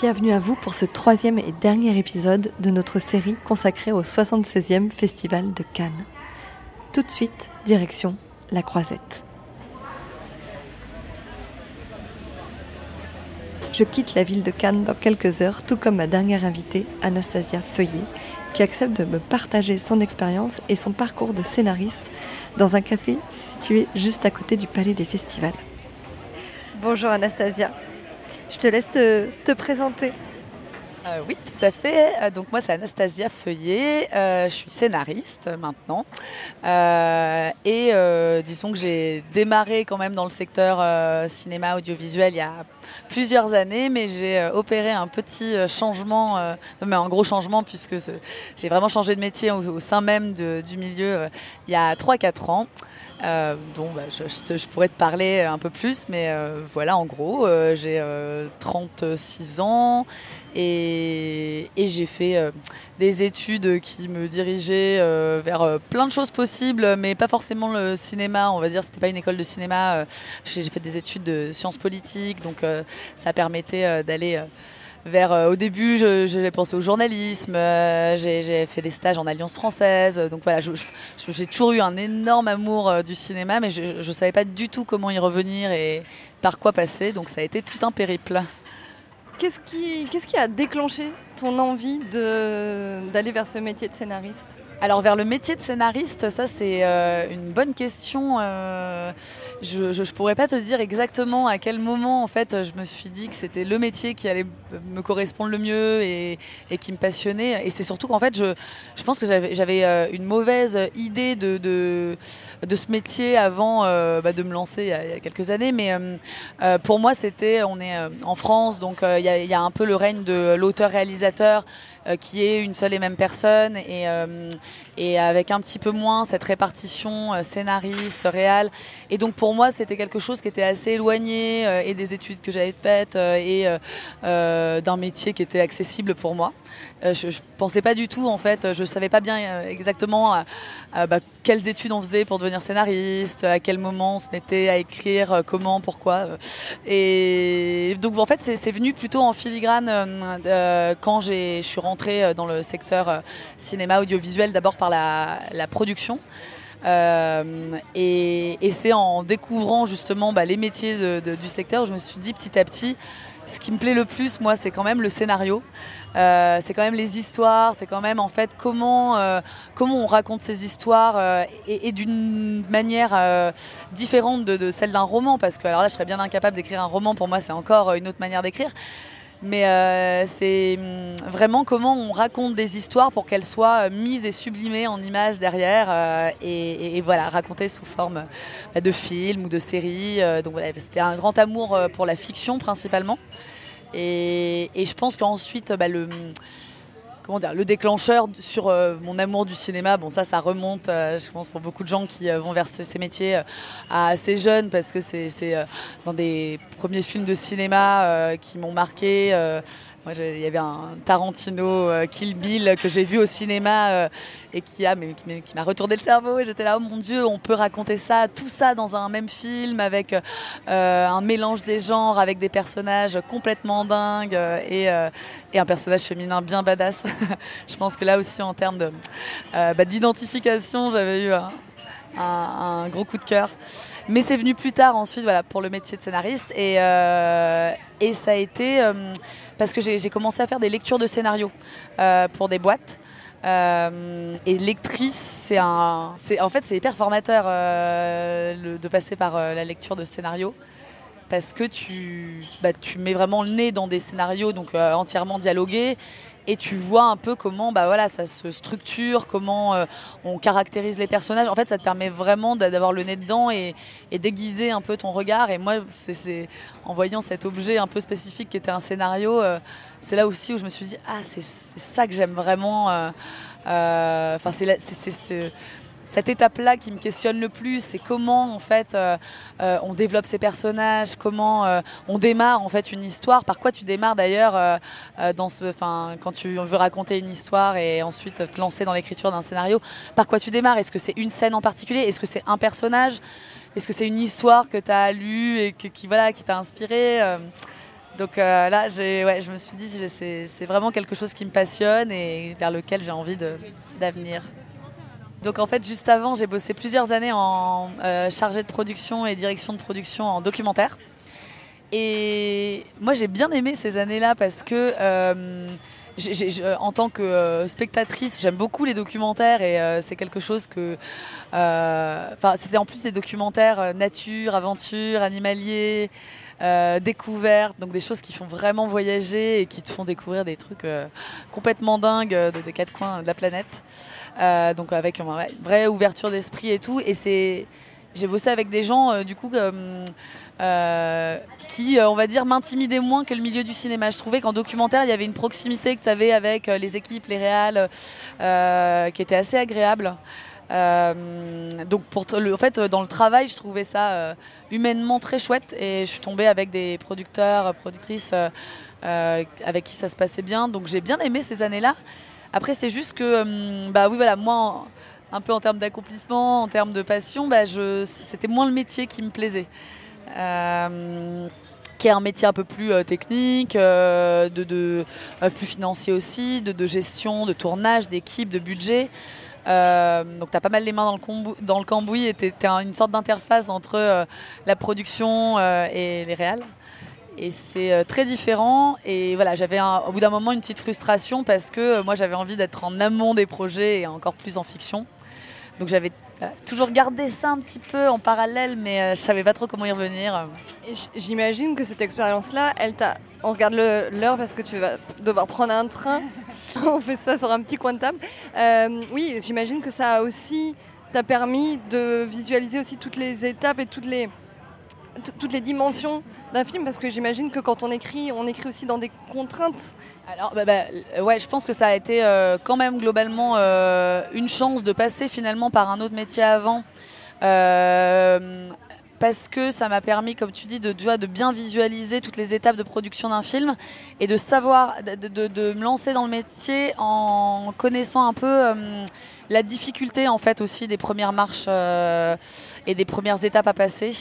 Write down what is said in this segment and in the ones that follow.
Bienvenue à vous pour ce troisième et dernier épisode de notre série consacrée au 76e Festival de Cannes. Tout de suite, direction la Croisette. Je quitte la ville de Cannes dans quelques heures, tout comme ma dernière invitée, Anastasia Feuillet, qui accepte de me partager son expérience et son parcours de scénariste dans un café situé juste à côté du Palais des Festivals. Bonjour Anastasia. Je te laisse te, présenter. Euh, oui, tout à fait. Euh, donc moi, c'est Anastasia Feuillet. Euh, je suis scénariste maintenant. et disons que j'ai démarré quand même dans le secteur cinéma audiovisuel il y a plusieurs années, mais j'ai opéré un petit changement, mais un gros changement puisque j'ai vraiment changé de métier au, sein même du milieu il y a 3-4 ans. Euh, dont bah, je, pourrais te parler un peu plus, mais euh, voilà, en gros, euh, j'ai 36 ans et, j'ai fait des études qui me dirigeaient vers plein de choses possibles, mais pas forcément le cinéma, on va dire, c'était pas une école de cinéma. j'ai fait des études de sciences politiques, donc ça permettait d'aller euh, au début, j'ai pensé au journalisme, euh, j'ai fait des stages en Alliance française. Donc voilà, j'ai toujours eu un énorme amour euh, du cinéma, mais je ne savais pas du tout comment y revenir et par quoi passer. Donc ça a été tout un périple. Qu'est-ce qui a déclenché ton envie d'aller vers ce métier de scénariste? Alors vers le métier de scénariste, ça c'est euh, une bonne question. Euh, je ne pourrais pas te dire exactement à quel moment en fait je me suis dit que c'était le métier qui allait me correspondre le mieux et, qui me passionnait. Et c'est surtout qu'en fait je, je, pense que j'avais euh, une mauvaise idée de, de, de ce métier avant bah, de me lancer il y, a, quelques années. Mais pour moi c'était, on est en France, donc il y, y, a un peu le règne de l'auteur-réalisateur qui est une seule et même personne et et avec un petit peu moins cette répartition euh, scénariste, réal. Et donc pour moi, c'était quelque chose qui était assez éloigné euh, et des études que j'avais faites euh, et d'un métier qui était accessible pour moi. je, ne pensais pas du tout en fait, je savais pas bien exactement bah, quelles études on faisait pour devenir scénariste, à quel moment on se mettait à écrire, comment, pourquoi. Et donc en fait, c'est venu plutôt en filigrane quand je suis rentrée dans le secteur cinéma audiovisuel d'abord par la, production. Euh, et, c'est en découvrant justement bah, les métiers du secteur, je me suis dit petit à petit, ce qui me plaît le plus, moi, c'est quand même le scénario. Euh, c'est quand même les histoires, c'est quand même en fait comment, euh, comment on raconte ces histoires et, d'une manière différente de, celle d'un roman. Parce que alors là, je serais bien incapable d'écrire un roman, pour moi, c'est encore une autre manière d'écrire. Mais euh, c'est hum, vraiment comment on raconte des histoires pour qu'elles soient euh, mises et sublimées en images derrière euh, et, voilà, racontées sous forme bah, de films ou de séries. donc voilà, c'était un grand amour pour la fiction principalement. Et, je pense qu'ensuite, bah, le le déclencheur sur euh, mon amour du cinéma. Bon, ça, ça remonte, euh, je pense, pour beaucoup de gens qui euh, vont vers ces métiers assez jeunes, parce que c'est dans des premiers films de cinéma qui m'ont marqué il y avait un Tarantino euh, Kill Bill que j'ai vu au cinéma euh, et qui a, mais, qui m'a retourné le cerveau. Et j'étais là, oh mon Dieu, on peut raconter ça, tout ça dans un même film avec euh, un mélange des genres, avec des personnages complètement dingues et, un personnage féminin bien badass. Je pense que là aussi, en termes bah, d'identification, j'avais eu un, gros coup de cœur. Mais c'est venu plus tard ensuite, voilà, pour le métier de scénariste. Et, et ça a été parce que j'ai commencé à faire des lectures de scénarios euh, pour des boîtes. Euh, et lectrice, c'est un, en fait c'est hyper formateur euh, de passer par la lecture de scénarios parce que tu, bah, tu mets vraiment le nez dans des scénarios donc entièrement dialogués et tu vois un peu comment bah voilà ça se structure, comment euh, on caractérise les personnages. En fait, ça te permet vraiment d'avoir le nez dedans et, déguiser un peu ton regard. Et moi, c'est en voyant cet objet un peu spécifique qui était un scénario, euh, c'est là aussi où je me suis dit ah c'est ça que j'aime vraiment. Euh, enfin c'est cette étape-là qui me questionne le plus, c'est comment en fait on développe ses personnages, comment on démarre en fait une histoire. Par quoi tu démarres d'ailleurs dans ce, enfin, quand tu veux raconter une histoire et ensuite te lancer dans l'écriture d'un scénario. Par quoi tu démarres? Est-ce que c'est une scène en particulier? Est-ce que c'est un personnage? Est-ce que c'est une histoire que tu as lue et qui voilà qui t'a inspiré donc euh, là, je me suis dit, c'est vraiment quelque chose qui me passionne et vers lequel j'ai envie d'avenir. Donc en fait, juste avant, j'ai bossé plusieurs années en euh, chargé de production et direction de production en documentaire. Et moi, j'ai bien aimé ces années-là parce que euh, en tant que spectatrice, j'aime beaucoup les documentaires et c'est quelque chose que. Enfin, c'était en plus des documentaires nature, aventure, animalier. Euh, découvertes, donc des choses qui font vraiment voyager et qui te font découvrir des trucs euh, complètement dingues euh, des quatre coins de la planète. Donc avec une vraie ouverture d'esprit et tout. Et c'est, j'ai bossé avec des gens du coup. qui, on va dire, m'intimidaient moins que le milieu du cinéma. Je trouvais qu'en documentaire, il y avait une proximité que tu avais avec les équipes, les réals, qui était assez agréable. Euh, donc pour en fait dans le travail je trouvais ça euh, humainement très chouette et je suis tombée avec des producteurs productrices euh, avec qui ça se passait bien donc j'ai bien aimé ces années là après c'est juste que bah oui voilà moi un peu en termes d'accomplissement en termes de passion bah, c'était moins le métier qui me plaisait qui est un métier un peu plus technique, de, plus financier aussi, de, gestion, de tournage, d'équipe, de budget. Euh, donc tu as pas mal les mains dans le, cambouis et tu une sorte d'interface entre euh, la production euh, et les réals. Et c'est très différent. Et voilà, j'avais au bout d'un moment une petite frustration parce que moi j'avais envie d'être en amont des projets et encore plus en fiction. Donc j'avais toujours gardé ça un petit peu en parallèle, mais je savais pas trop comment y revenir. J'imagine que cette expérience-là, elle t'a. On regarde l'heure parce que tu vas devoir prendre un train. on fait ça sur un petit coin de table. Euh, oui, j'imagine que ça a aussi t'a permis de visualiser aussi toutes les étapes et toutes les, toutes les dimensions d'un film parce que j'imagine que quand on écrit, on écrit aussi dans des contraintes. Alors, bah, bah, ouais, je pense que ça a été euh, quand même globalement euh, une chance de passer finalement par un autre métier avant parce que ça m'a permis, comme tu dis, de, bien visualiser toutes les étapes de production d'un film et de savoir, de, me lancer dans le métier en connaissant un peu euh, la difficulté en fait aussi des premières marches euh, et des premières étapes à passer.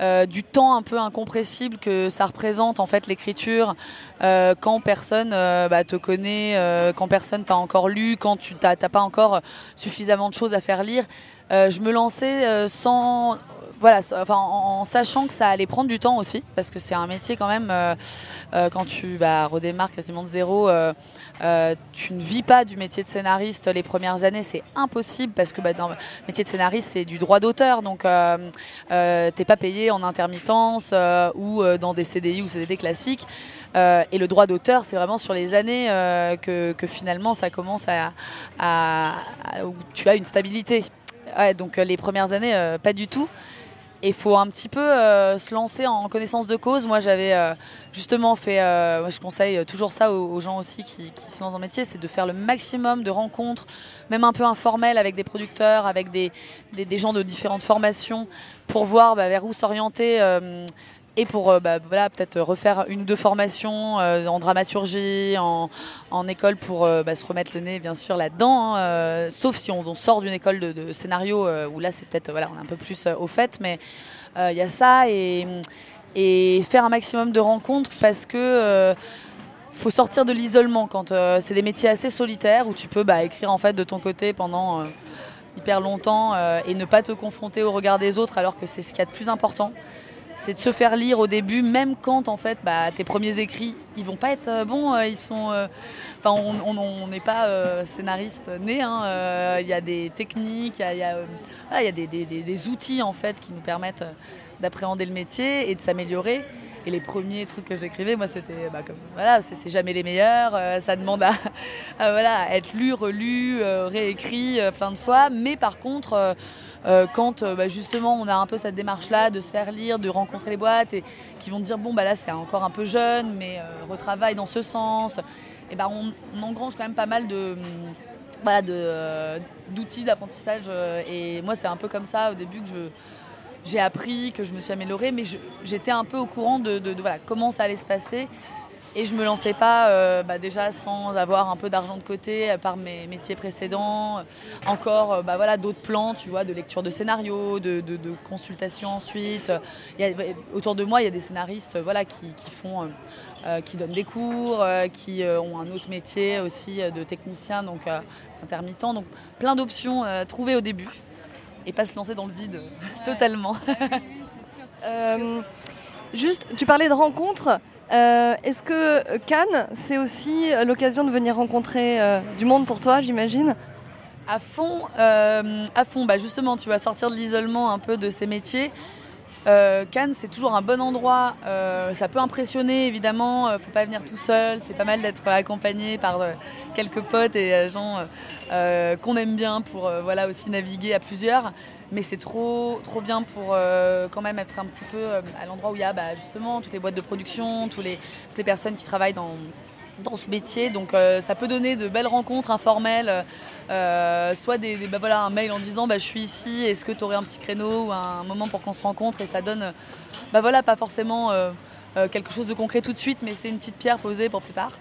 Euh, du temps un peu incompressible que ça représente en fait l'écriture quand personne bah, te connaît, quand personne t'a encore lu, quand tu n'as pas encore suffisamment de choses à faire lire. je me lançais sans voilà, en, sachant que ça allait prendre du temps aussi, parce que c'est un métier quand même, euh, euh, quand tu bah, redémarres quasiment de zéro, euh, tu ne vis pas du métier de scénariste les premières années, c'est impossible, parce que bah, dans le métier de scénariste, c'est du droit d'auteur, donc t'es pas payé en intermittence ou dans des CDI ou CDD classiques. et le droit d'auteur, c'est vraiment sur les années que, finalement ça commence à, où tu as une stabilité. donc les premières années, pas du tout. Et il faut un petit peu euh, se lancer en connaissance de cause. Moi, j'avais euh, justement fait, euh, moi, je conseille toujours ça aux, gens aussi qui, se lancent dans le métier, c'est de faire le maximum de rencontres, même un peu informelles, avec des producteurs, avec des, gens de différentes formations, pour voir bah, vers où s'orienter et pour euh, bah, voilà, peut-être refaire une ou deux formations euh, en dramaturgie, en, école pour euh, bah, se remettre le nez bien sûr là-dedans, hein, sauf si on, sort d'une école de, scénario où là c'est peut-être voilà, on est un peu plus au fait, mais il y a ça et, et, faire un maximum de rencontres parce que faut sortir de l'isolement quand c'est des métiers assez solitaires où tu peux bah, écrire en fait de ton côté pendant hyper longtemps et ne pas te confronter au regard des autres alors que c'est ce qu'il y a de plus important c'est de se faire lire au début, même quand en fait bah, tes premiers écrits, ils vont pas être euh, bons, euh, ils sont. Euh, enfin, on n'est pas scénariste né. Hein, il y a des techniques, il y a, des, des, outils en fait qui nous permettent d'appréhender le métier et de s'améliorer. Et les premiers trucs que j'écrivais, moi, c'était bah, comme voilà, c'est jamais les meilleurs. ça demande à, voilà, être lu, relu, réécrit plein de fois. Mais par contre euh, quand euh, bah, justement on a un peu cette démarche-là de se faire lire, de rencontrer les boîtes et qui vont dire bon bah là c'est encore un peu jeune mais euh, retravaille dans ce sens, et ben on, engrange quand même pas mal de, voilà, d'outils d'apprentissage. et moi, c'est un peu comme ça au début que je j'ai appris, que je me suis améliorée, mais j'étais un peu au courant de, voilà, comment ça allait se passer. Et je me lançais pas euh, bah, déjà sans avoir un peu d'argent de côté par mes métiers précédents. Encore euh, bah, voilà, d'autres plans, tu vois, de lecture de scénario, de, de, consultation ensuite. Autour de moi, il y a des scénaristes voilà, qui, font, euh, qui donnent des cours, qui ont un autre métier aussi de technicien, donc intermittent. Donc plein d'options trouvées au début et pas se lancer dans le vide totalement. juste, tu parlais de rencontres. Euh, est-ce que Cannes, c'est aussi l'occasion de venir rencontrer euh, du monde pour toi, j'imagine? À fond, euh, à fond. Bah justement, tu vas sortir de l'isolement un peu de ces métiers. Cannes, c'est toujours un bon endroit. ça peut impressionner, évidemment. Faut pas venir tout seul. C'est pas mal d'être accompagné par quelques potes et gens qu'on aime bien pour voilà aussi naviguer à plusieurs mais c'est trop, trop bien pour euh, quand même être un petit peu euh, à l'endroit où il y a bah, justement toutes les boîtes de production, toutes les personnes qui travaillent dans, dans ce métier. Donc euh, ça peut donner de belles rencontres informelles, soit des, bah, voilà, un mail en disant bah, je suis ici, est-ce que tu aurais un petit créneau ou un moment pour qu'on se rencontre? Et ça donne bah, voilà, pas forcément quelque chose de concret tout de suite, mais c'est une petite pierre posée pour plus tard.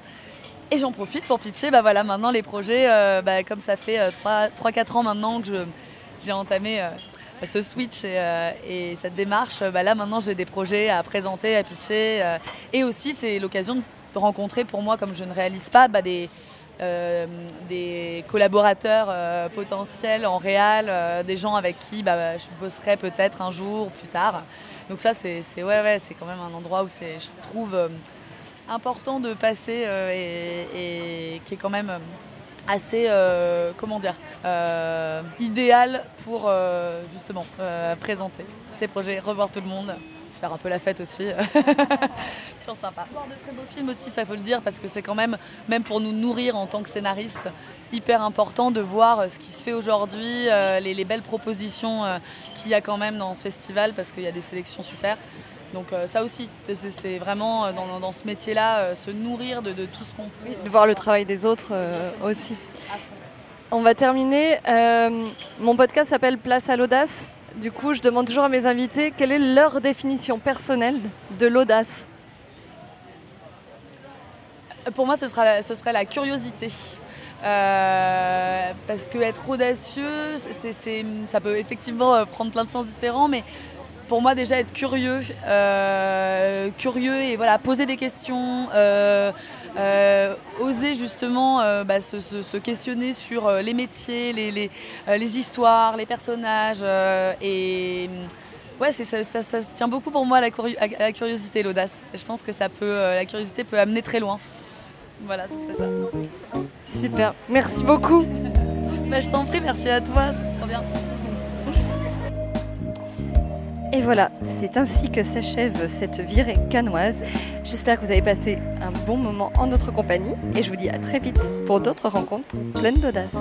Et j'en profite pour pitcher bah, voilà, maintenant les projets, bah, comme ça fait 3-4 ans maintenant que j'ai entamé euh, ce switch et, euh, cette démarche, bah là maintenant j'ai des projets à présenter, à pitcher. Euh, et aussi c'est l'occasion de rencontrer pour moi, comme je ne réalise pas, bah, des, des collaborateurs potentiels en réel, des gens avec qui bah, je bosserai peut-être un jour plus tard. Donc ça c'est ouais, ouais, quand même un endroit où je trouve important de passer et, qui est quand même assez, euh, comment dire, euh, idéal pour euh, justement présenter ces projets, revoir tout le monde, faire un peu la fête aussi. Toujours sympa. Voir de très beaux films aussi, ça faut le dire, parce que c'est quand même, même pour nous nourrir en tant que scénariste, hyper important de voir ce qui se fait aujourd'hui, les, belles propositions qu'il y a quand même dans ce festival, parce qu'il y a des sélections super. Donc euh, ça aussi, c'est vraiment euh, dans, ce métier-là, euh, se nourrir de, tout ce qu'on peut. de voir le travail des autres aussi. On va terminer. mon podcast s'appelle Place à l'audace. Du coup, je demande toujours à mes invités quelle est leur définition personnelle de l'audace? Pour moi, ce, sera ce serait la curiosité. parce que être audacieux, ça peut effectivement prendre plein de sens différents, mais pour moi déjà être curieux, euh, curieux et voilà poser des questions, euh, euh, oser justement bah, se, questionner sur les métiers, les, les, histoires, les personnages et ouais ça, ça, se tient beaucoup pour moi à la, la curiosité, l'audace. Je pense que ça peut, la curiosité peut amener très loin. Voilà, ce serait ça. Super, merci beaucoup. bah, je t'en prie, merci à toi, c'est trop bien. Et voilà, c'est ainsi que s'achève cette virée canoise. J'espère que vous avez passé un bon moment en notre compagnie et je vous dis à très vite pour d'autres rencontres pleines d'audace.